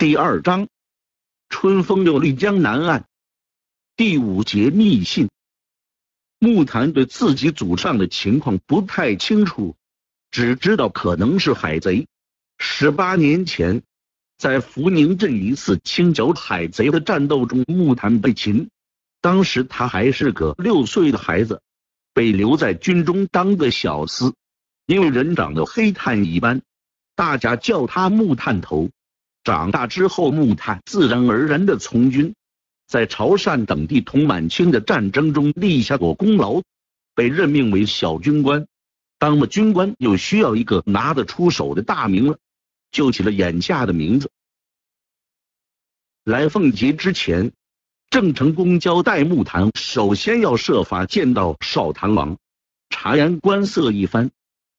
第二章，春风又绿江南岸。第五节密信。木檀对自己祖上的情况不太清楚，只知道可能是海贼。十八年前，在福宁镇一次清剿海贼的战斗中，木檀被擒。当时他还是个六岁的孩子，被留在军中当个小厮，因为人长得黑炭一般，大家叫他木炭头。长大之后，木炭自然而然的从军，在潮汕等地同满清的战争中立下过功劳，被任命为小军官。当了军官，又需要一个拿得出手的大名了，就起了眼下的名字。来凤节之前，郑成功交代木檀，首先要设法见到少谭王，察言观色一番，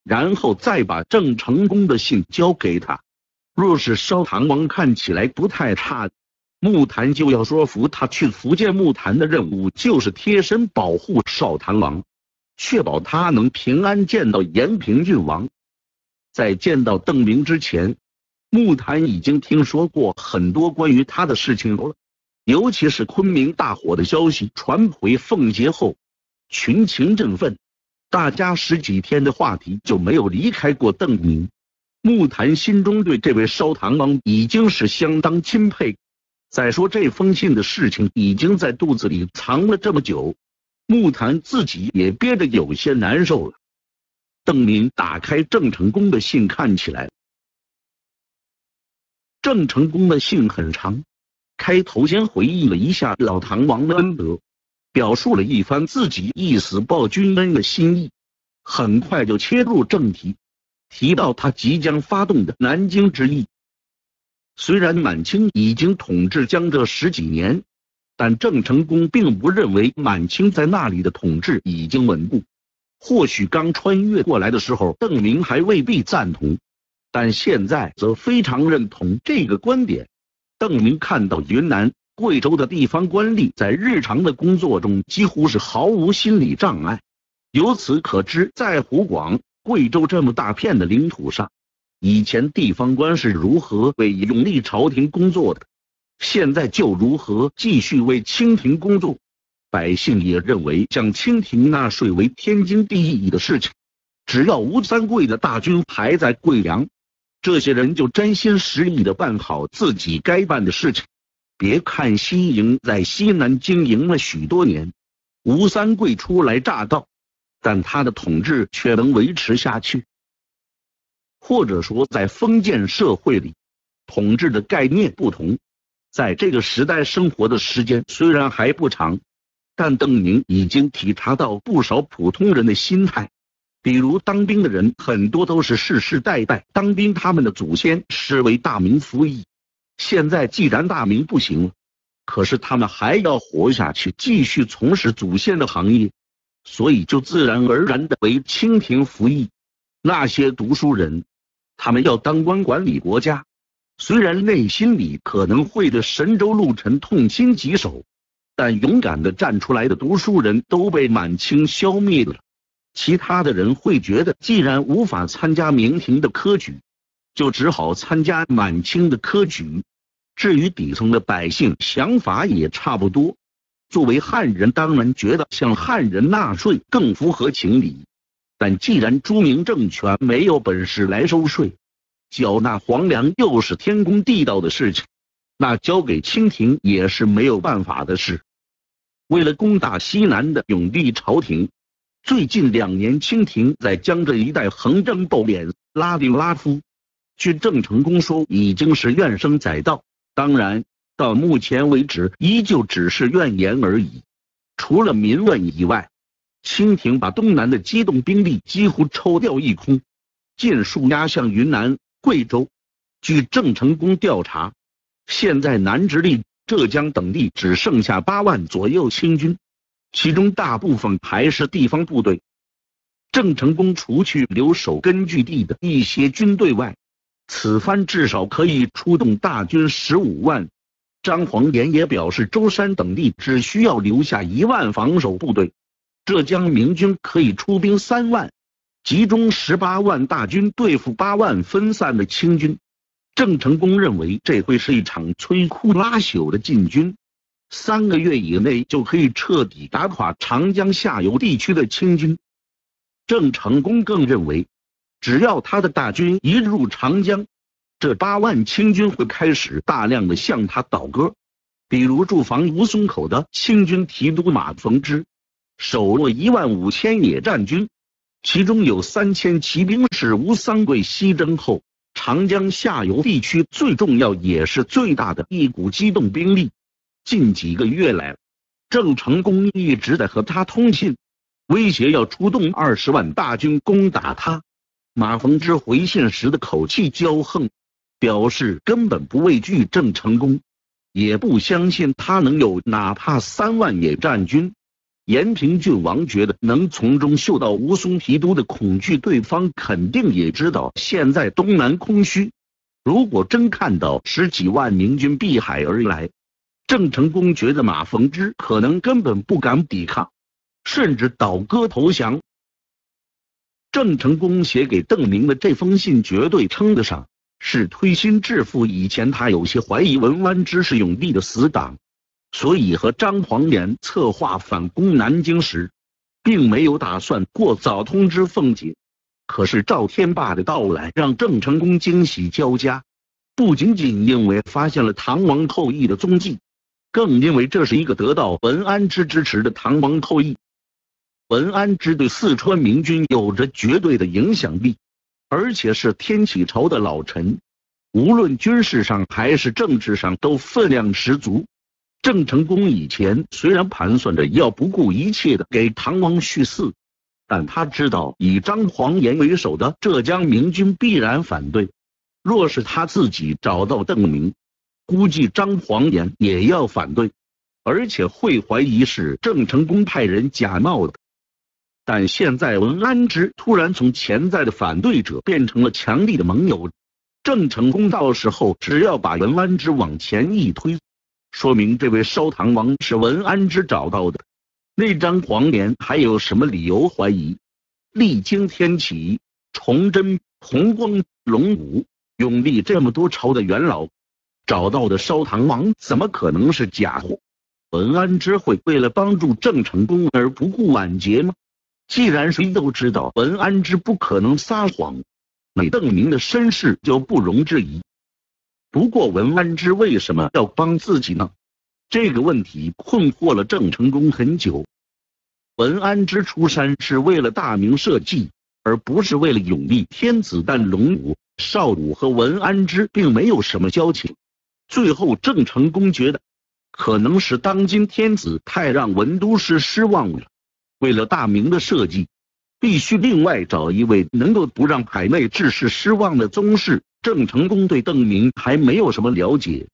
然后再把郑成功的信交给他。若是烧唐王看起来不太差，木檀就要说服他去福建。木檀的任务就是贴身保护少唐王，确保他能平安见到延平郡王。在见到邓明之前，木檀已经听说过很多关于他的事情了，尤其是昆明大火的消息传回凤节后，群情振奋，大家十几天的话题就没有离开过邓明。木檀心中对这位烧唐王已经是相当钦佩。再说这封信的事情已经在肚子里藏了这么久，木檀自己也憋得有些难受了。邓林打开郑成功的信，看起来，郑成功的信很长，开头先回忆了一下老唐王的恩德，表述了一番自己一死报君恩的心意，很快就切入正题。提到他即将发动的南京之役，虽然满清已经统治江浙十几年，但郑成功并不认为满清在那里的统治已经稳固。或许刚穿越过来的时候，邓明还未必赞同，但现在则非常认同这个观点。邓明看到云南、贵州的地方官吏在日常的工作中几乎是毫无心理障碍，由此可知，在湖广。贵州这么大片的领土上，以前地方官是如何为永历朝廷工作的，现在就如何继续为清廷工作。百姓也认为向清廷纳税为天经地义的事情。只要吴三桂的大军还在贵阳，这些人就真心实意的办好自己该办的事情。别看西营在西南经营了许多年，吴三桂初来乍到。但他的统治却能维持下去，或者说，在封建社会里，统治的概念不同。在这个时代生活的时间虽然还不长，但邓宁已经体察到不少普通人的心态。比如，当兵的人很多都是世世代代当兵，他们的祖先是为大明服役。现在既然大明不行了，可是他们还要活下去，继续从事祖先的行业。所以就自然而然的为清廷服役。那些读书人，他们要当官管理国家，虽然内心里可能会对神州陆沉痛心疾首，但勇敢的站出来的读书人都被满清消灭了。其他的人会觉得，既然无法参加明廷的科举，就只好参加满清的科举。至于底层的百姓，想法也差不多。作为汉人，当然觉得向汉人纳税更符合情理。但既然朱明政权没有本事来收税，缴纳皇粮又是天公地道的事情，那交给清廷也是没有办法的事。为了攻打西南的永历朝廷，最近两年清廷在江浙一带横征暴敛，拉丁拉夫。据郑成功说，已经是怨声载道。当然。到目前为止，依旧只是怨言而已。除了民怨以外，清廷把东南的机动兵力几乎抽调一空，尽数压向云南、贵州。据郑成功调查，现在南直隶、浙江等地只剩下八万左右清军，其中大部分还是地方部队。郑成功除去留守根据地的一些军队外，此番至少可以出动大军十五万。张煌言也表示，舟山等地只需要留下一万防守部队，浙江明军可以出兵三万，集中十八万大军对付八万分散的清军。郑成功认为这会是一场摧枯拉朽的进军，三个月以内就可以彻底打垮长江下游地区的清军。郑成功更认为，只要他的大军一入长江，这八万清军会开始大量的向他倒戈。比如驻防吴淞口的清军提督马逢之，手握一万五千野战军，其中有三千骑兵是吴三桂西征后长江下游地区最重要也是最大的一股机动兵力。近几个月来，郑成功一直在和他通信，威胁要出动二十万大军攻打他。马逢之回信时的口气骄横，表示根本不畏惧郑成功。也不相信他能有哪怕三万野战军。延平郡王觉得能从中嗅到吴淞提督的恐惧，对方肯定也知道现在东南空虚。如果真看到十几万明军碧海而来，郑成功觉得马逢之可能根本不敢抵抗，甚至倒戈投降。郑成功写给邓明的这封信绝对称得上。是推心置腹。以前他有些怀疑文安之是永帝的死党，所以和张黄岩策划反攻南京时，并没有打算过早通知凤姐。可是赵天霸的到来让郑成功惊喜交加，不仅仅因为发现了唐王后裔的踪迹，更因为这是一个得到文安之支持的唐王后裔。文安之对四川明军有着绝对的影响力。而且是天启朝的老臣，无论军事上还是政治上都分量十足。郑成功以前虽然盘算着要不顾一切的给唐王续嗣，但他知道以张黄岩为首的浙江明军必然反对。若是他自己找到邓明，估计张黄岩也要反对，而且会怀疑是郑成功派人假冒的。但现在文安之突然从潜在的反对者变成了强力的盟友，郑成功到时候只要把文安之往前一推，说明这位烧唐王是文安之找到的。那张黄连还有什么理由怀疑？历经天启、崇祯、弘光、隆武、永历这么多朝的元老，找到的烧唐王怎么可能是假货？文安之会为了帮助郑成功而不顾晚节吗？既然谁都知道文安之不可能撒谎，那邓明的身世就不容置疑。不过文安之为什么要帮自己呢？这个问题困惑了郑成功很久。文安之出山是为了大明社稷，而不是为了永历天子。但龙武、少武和文安之并没有什么交情。最后郑成功觉得，可能是当今天子太让文都师失望了。为了大明的社稷，必须另外找一位能够不让海内志士失望的宗室。郑成功对邓明还没有什么了解，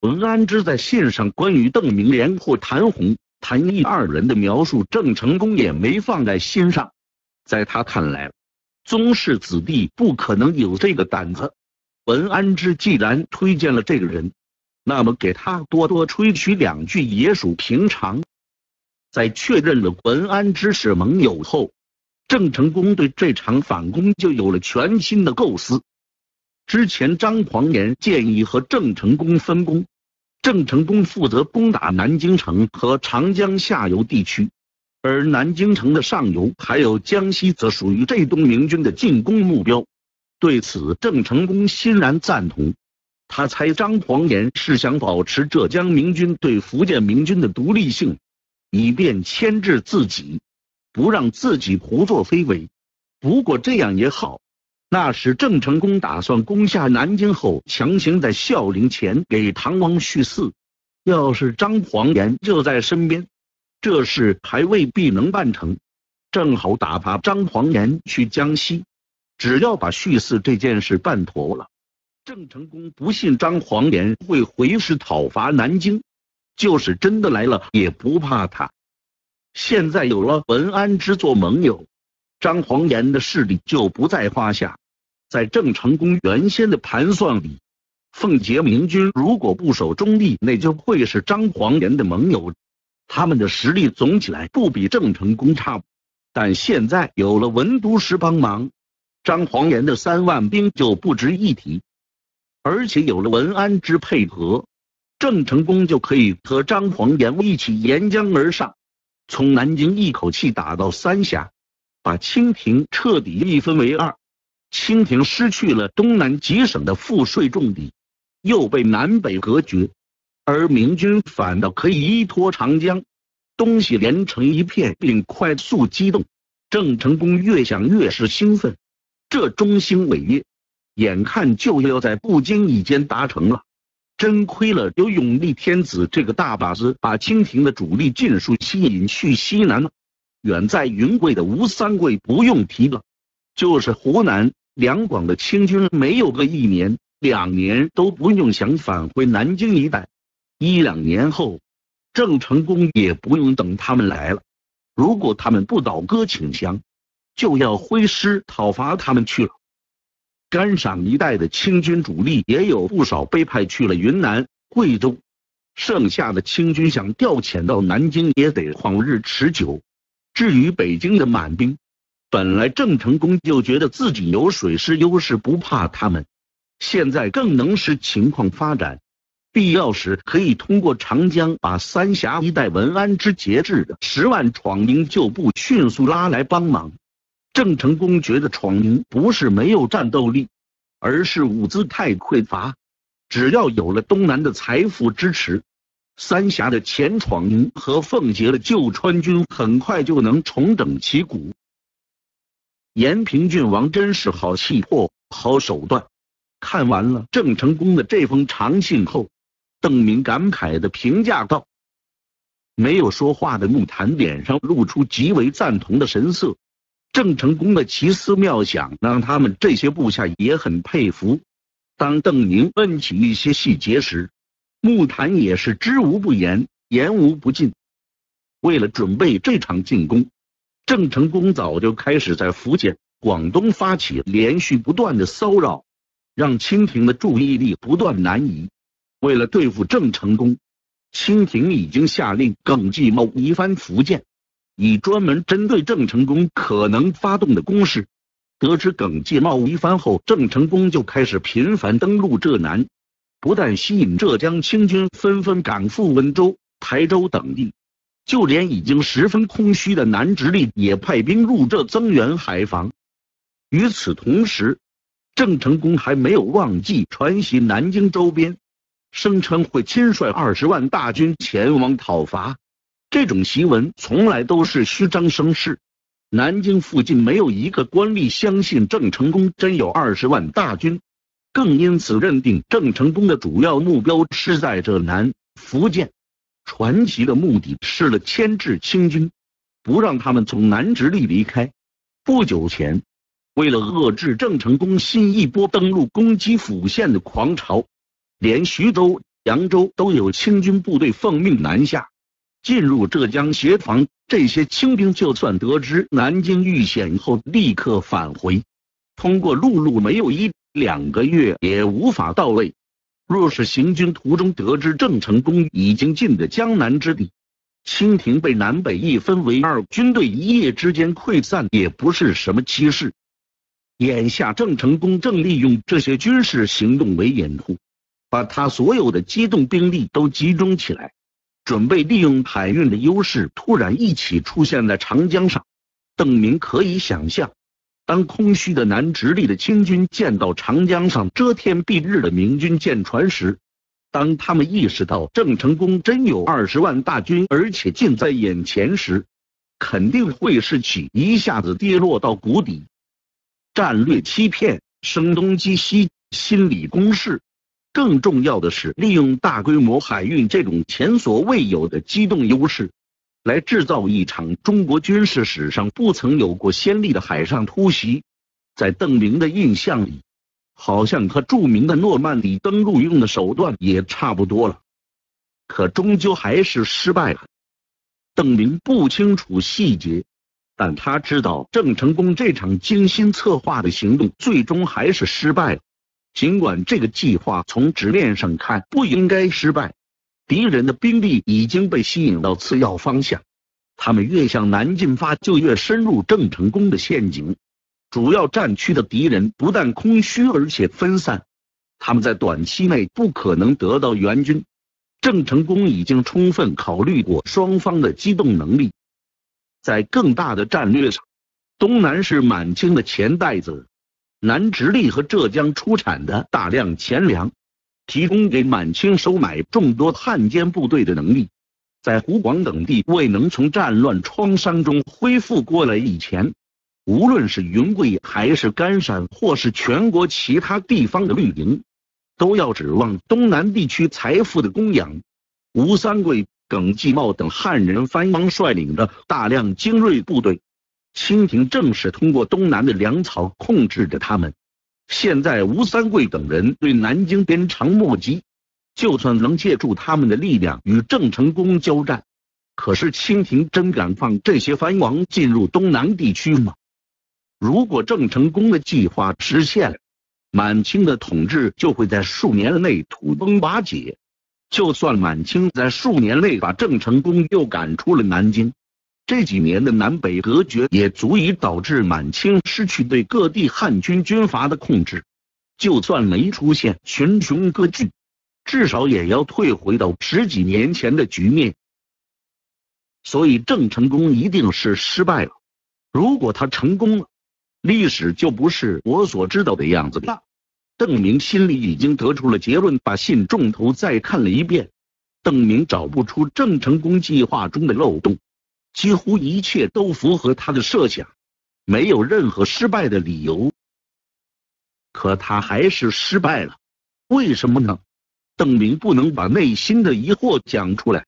文安之在信上关于邓明连或谭红、谭毅二人的描述，郑成功也没放在心上。在他看来，宗室子弟不可能有这个胆子。文安之既然推荐了这个人，那么给他多多吹嘘两句也属平常。在确认了文安之是盟友后，郑成功对这场反攻就有了全新的构思。之前张黄岩建议和郑成功分工，郑成功负责攻打南京城和长江下游地区，而南京城的上游还有江西则属于浙东明军的进攻目标。对此，郑成功欣然赞同。他猜张黄岩是想保持浙江明军对福建明军的独立性。以便牵制自己，不让自己胡作非为。不过这样也好，那时郑成功打算攻下南京后，强行在孝陵前给唐王续嗣。要是张黄岩就在身边，这事还未必能办成。正好打发张黄岩去江西，只要把续嗣这件事办妥了，郑成功不信张黄岩会回师讨伐南京。就是真的来了也不怕他。现在有了文安之做盟友，张黄岩的势力就不在话下。在郑成功原先的盘算里，奉节明军如果不守中立，那就会是张黄岩的盟友。他们的实力总起来不比郑成功差，但现在有了文都师帮忙，张黄岩的三万兵就不值一提。而且有了文安之配合，郑成功就可以和张黄岩一起沿江而上，从南京一口气打到三峡，把清廷彻底一分为二。清廷失去了东南几省的赋税重地，又被南北隔绝，而明军反倒可以依托长江，东西连成一片，并快速机动。郑成功越想越是兴奋，这中兴伟业，眼看就要在不经意间达成了。真亏了有永历天子这个大把子，把清廷的主力尽数吸引去西南了。远在云贵的吴三桂不用提了，就是湖南。两广的清军没有个一年两年都不用想返回南京一带，一两年后，郑成功也不用等他们来了。如果他们不倒戈请降，就要挥师讨伐他们去了。甘陕一带的清军主力也有不少被派去了云南、贵州，剩下的清军想调遣到南京也得旷日持久。至于北京的满兵，本来郑成功就觉得自己有水师优势，不怕他们。现在更能使情况发展，必要时可以通过长江把三峡一带文安之节制的十万闯营旧部迅速拉来帮忙。郑成功觉得闯营不是没有战斗力，而是物资太匮乏。只要有了东南的财富支持，三峡的前闯营和奉节的旧川军很快就能重整旗鼓。延平郡王真是好气魄、好手段。看完了郑成功的这封长信后，邓明感慨的评价道：“没有说话的木檀脸上露出极为赞同的神色。郑成功的奇思妙想让他们这些部下也很佩服。当邓宁问起一些细节时，木檀也是知无不言，言无不尽。为了准备这场进攻。”郑成功早就开始在福建、广东发起连续不断的骚扰，让清廷的注意力不断南移。为了对付郑成功，清廷已经下令耿继茂一番福建，以专门针对郑成功可能发动的攻势。得知耿继茂一番后，郑成功就开始频繁登陆浙南，不但吸引浙江清军纷纷赶赴温州、台州等地。就连已经十分空虚的南直隶也派兵入浙增援海防。与此同时，郑成功还没有忘记传习南京周边，声称会亲率二十万大军前往讨伐。这种檄文从来都是虚张声势，南京附近没有一个官吏相信郑成功真有二十万大军，更因此认定郑成功的主要目标是在浙南、福建。传奇的目的是了牵制清军，不让他们从南直隶离开。不久前，为了遏制郑成功新一波登陆攻击府县的狂潮，连徐州、扬州都有清军部队奉命南下，进入浙江协防。这些清兵就算得知南京遇险后，立刻返回，通过陆路没有一两个月也无法到位。若是行军途中得知郑成功已经进的江南之地，清廷被南北一分为二，军队一夜之间溃散，也不是什么奇事。眼下郑成功正利用这些军事行动为掩护，把他所有的机动兵力都集中起来，准备利用海运的优势，突然一起出现在长江上。邓明可以想象。当空虚的南直隶的清军见到长江上遮天蔽日的明军舰船时，当他们意识到郑成功真有二十万大军，而且近在眼前时，肯定会士气一下子跌落到谷底。战略欺骗、声东击西、心理攻势，更重要的是利用大规模海运这种前所未有的机动优势。来制造一场中国军事史上不曾有过先例的海上突袭，在邓明的印象里，好像和著名的诺曼底登陆用的手段也差不多了，可终究还是失败了。邓明不清楚细节，但他知道郑成功这场精心策划的行动最终还是失败了。尽管这个计划从直面上看不应该失败。敌人的兵力已经被吸引到次要方向，他们越向南进发，就越深入郑成功的陷阱。主要战区的敌人不但空虚，而且分散，他们在短期内不可能得到援军。郑成功已经充分考虑过双方的机动能力，在更大的战略上，东南是满清的钱袋子，南直隶和浙江出产的大量钱粮，提供给满清收买众多汉奸部队的能力。在湖广等地未能从战乱创伤中恢复过来以前，无论是云贵还是甘陕，或是全国其他地方的绿营。都要指望东南地区财富的供养。吴三桂、耿继茂等汉人藩王率领的大量精锐部队，清廷正是通过东南的粮草控制着他们。现在吴三桂等人对南京鞭长莫及，就算能借助他们的力量与郑成功交战，可是清廷真敢放这些藩王进入东南地区吗？如果郑成功的计划实现了，满清的统治就会在数年内土崩瓦解。就算满清在数年内把郑成功又赶出了南京，这几年的南北隔绝也足以导致满清失去对各地汉军军阀的控制。就算没出现群雄割据，至少也要退回到十几年前的局面。所以郑成功一定是失败了。如果他成功了，历史就不是我所知道的样子了。邓明心里已经得出了结论，把信重头再看了一遍。邓明找不出郑成功计划中的漏洞，几乎一切都符合他的设想，没有任何失败的理由。可他还是失败了，为什么呢？邓明不能把内心的疑惑讲出来。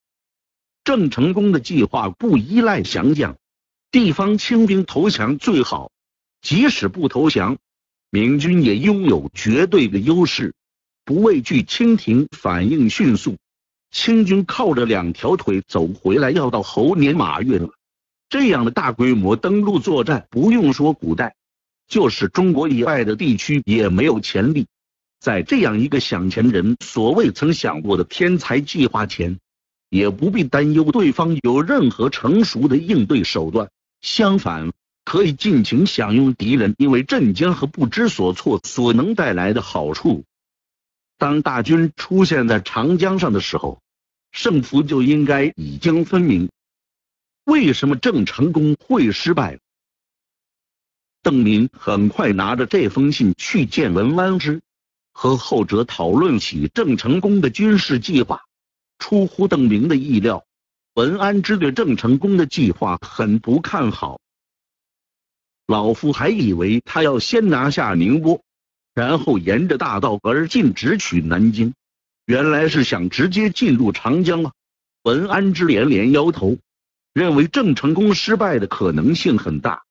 郑成功的计划不依赖降将，地方清兵投降最好。即使不投降，明军也拥有绝对的优势，不畏惧清廷，反应迅速。清军靠着两条腿走回来，要到猴年马月了。这样的大规模登陆作战，不用说古代，就是中国以外的地区也没有潜力。在这样一个想前人所未曾想过的天才计划前，也不必担忧对方有任何成熟的应对手段。相反。可以尽情享用敌人因为镇江和不知所措所能带来的好处。当大军出现在长江上的时候，胜负就应该已经分明。为什么郑成功会失败？邓明很快拿着这封信去见文安之，和后者讨论起郑成功的军事计划。出乎邓明的意料，文安之对郑成功的计划很不看好。老夫还以为他要先拿下宁波，然后沿着大道而进，直取南京。原来是想直接进入长江啊！文安之连连摇头，认为郑成功失败的可能性很大。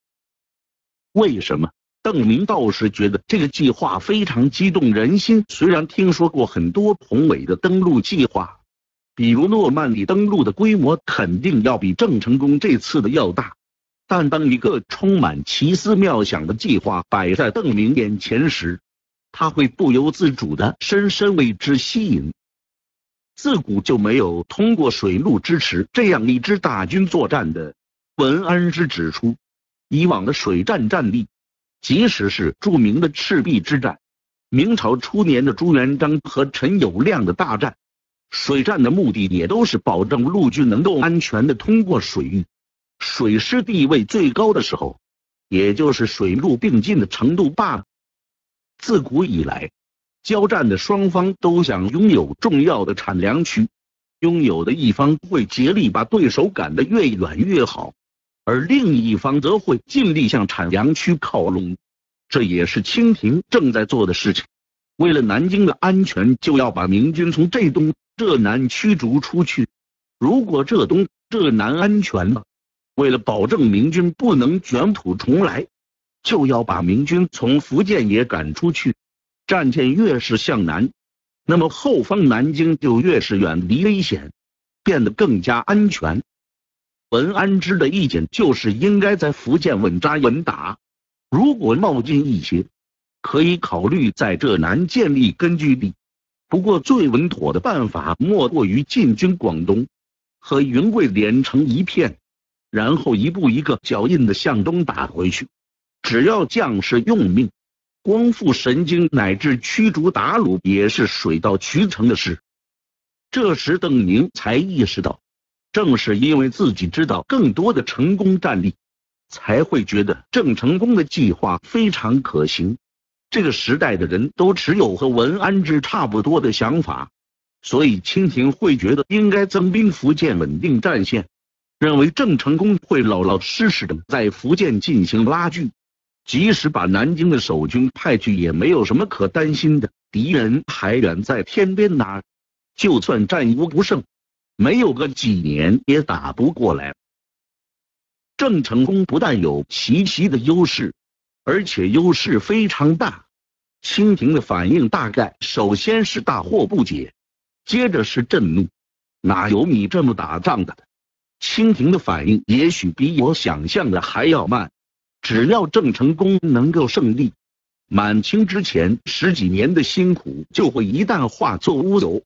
为什么？邓明倒是觉得这个计划非常激动人心。虽然听说过很多宏伟的登陆计划，比如诺曼底登陆的规模肯定要比郑成功这次的要大。但当一个充满奇思妙想的计划摆在邓明眼前时，他会不由自主的深深为之吸引。自古就没有通过水陆支持这样一支大军作战的。文安之指出，以往的水战战例，即使是著名的赤壁之战，明朝初年的朱元璋和陈友谅的大战，水战的目的也都是保证陆军能够安全的通过水域。水师地位最高的时候，也就是水陆并进的程度罢了。自古以来，交战的双方都想拥有重要的产粮区，拥有的一方会竭力把对手赶得越远越好，而另一方则会尽力向产粮区靠拢。这也是清廷正在做的事情。为了南京的安全，就要把明军从这东这南驱逐出去。如果浙东浙南安全了，为了保证明军不能卷土重来，就要把明军从福建也赶出去。战线越是向南，那么后方南京就越是远离危险，变得更加安全。文安之的意见就是应该在福建稳扎稳打，如果冒进一些，可以考虑在浙南建立根据地。不过最稳妥的办法莫过于进军广东，和云贵连成一片。然后一步一个脚印的向东打回去，只要将士用命，光复神经乃至驱逐鞑虏也是水到渠成的事。这时邓宁才意识到，正是因为自己知道更多的成功战例，才会觉得郑成功的计划非常可行。这个时代的人都持有和文安之差不多的想法，所以清廷会觉得应该增兵福建，稳定战线，认为郑成功会老老实实的在福建进行拉锯。即使把南京的守军派去，也没有什么可担心的。敌人还远在天边呢，就算战无不胜，没有个几年也打不过来。郑成功不但有奇袭的优势，而且优势非常大。清廷的反应大概首先是大惑不解，接着是震怒。哪有你这么打仗的？清廷的反应也许比我想象的还要慢。只要郑成功能够胜利，满清之前十几年的辛苦就会一旦化作乌有。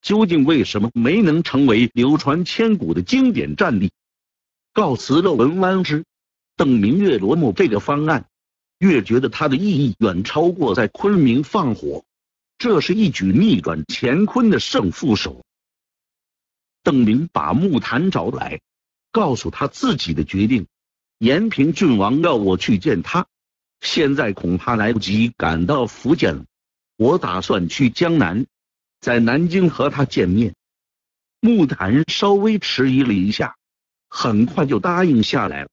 究竟为什么没能成为流传千古的经典战例？告辞了文安之，邓明越琢磨这个方案，越觉得它的意义远超过在昆明放火。这是一举逆转乾坤的胜负手。邓明把木坛找来，告诉他自己的决定。延平郡王要我去见他，现在恐怕来不及赶到福建了。我打算去江南，在南京和他见面。木檀稍微迟疑了一下，很快就答应下来了。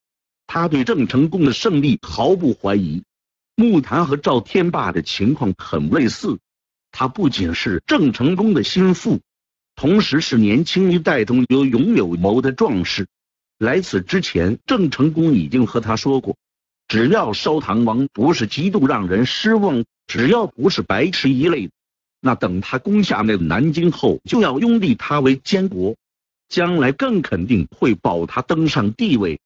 他对郑成功的胜利毫不怀疑。木檀和赵天霸的情况很类似，他不仅是郑成功的心腹，同时是年轻一代中有勇有谋的壮士。来此之前，郑成功已经和他说过，只要烧唐王不是极度让人失望，只要不是白痴一类，那等他攻下那南京后，就要拥立他为监国，将来更肯定会保他登上帝位。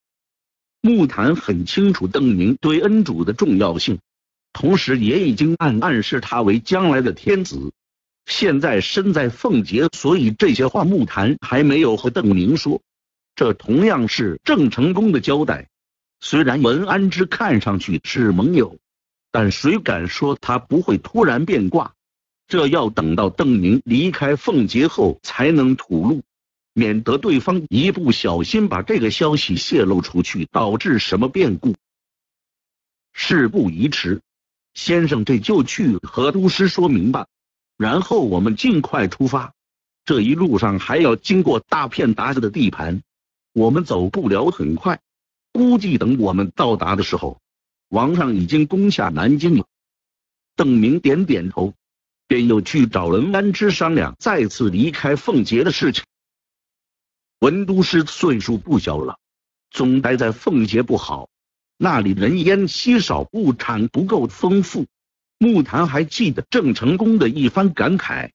木坛很清楚邓宁对恩主的重要性，同时也已经暗暗示他为将来的天子。现在身在奉节，所以这些话木坛还没有和邓宁说。这同样是郑成功的交代。虽然文安之看上去是盟友，但谁敢说他不会突然变卦？这要等到邓宁离开奉节后才能吐露，免得对方一不小心把这个消息泄露出去，导致什么变故。事不宜迟，先生这就去和都师说明白，然后我们尽快出发。这一路上还要经过大片达子的地盘。我们走不了很快，估计等我们到达的时候，王上已经攻下南京了。邓明点点头，便又去找了安之商量再次离开凤节的事情。文都师岁数不小了，总待在凤节不好，那里人烟稀少，物产不够丰富。木坛还记得郑成功的一番感慨。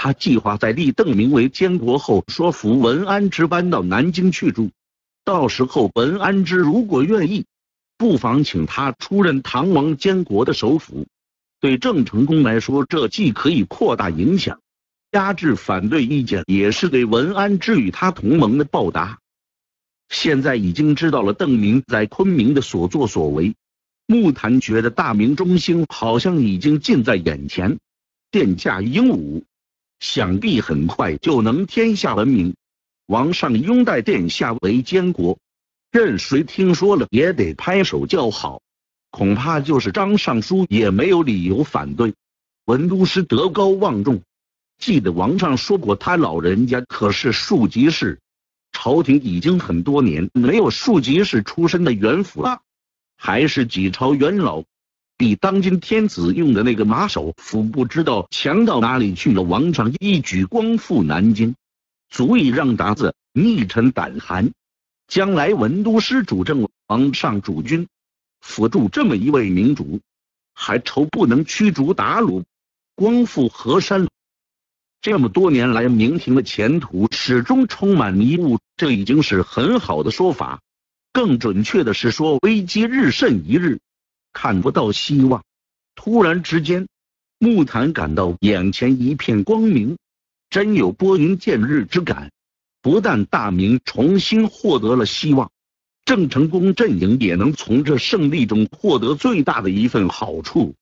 他计划在立邓明为监国后，说服文安之搬到南京去住。到时候文安之如果愿意，不妨请他出任唐王监国的首辅。对郑成功来说，这既可以扩大影响，压制反对意见，也是对文安之与他同盟的报答。现在已经知道了邓明在昆明的所作所为，木坛觉得大明中兴好像已经近在眼前，殿下英武。想必很快就能天下闻名，王上拥戴殿下为监国，任谁听说了也得拍手叫好。恐怕就是张尚书也没有理由反对。文都师德高望重，记得王上说过，他老人家可是庶吉士，朝廷已经很多年没有庶吉士出身的元辅了，还是几朝元老。比当今天子用的那个马首府不知道强到哪里去了。王上一举光复南京，足以让鞑子逆臣胆寒。将来文都师主政，王上主君，辅助这么一位明主，还愁不能驱逐鞑虏，光复河山？这么多年来，明廷的前途始终充满迷雾，这已经是很好的说法。更准确的是说，危机日甚一日。看不到希望，突然之间，木坛感到眼前一片光明，真有拨云见日之感。不但大明重新获得了希望，郑成功阵营也能从这胜利中获得最大的一份好处。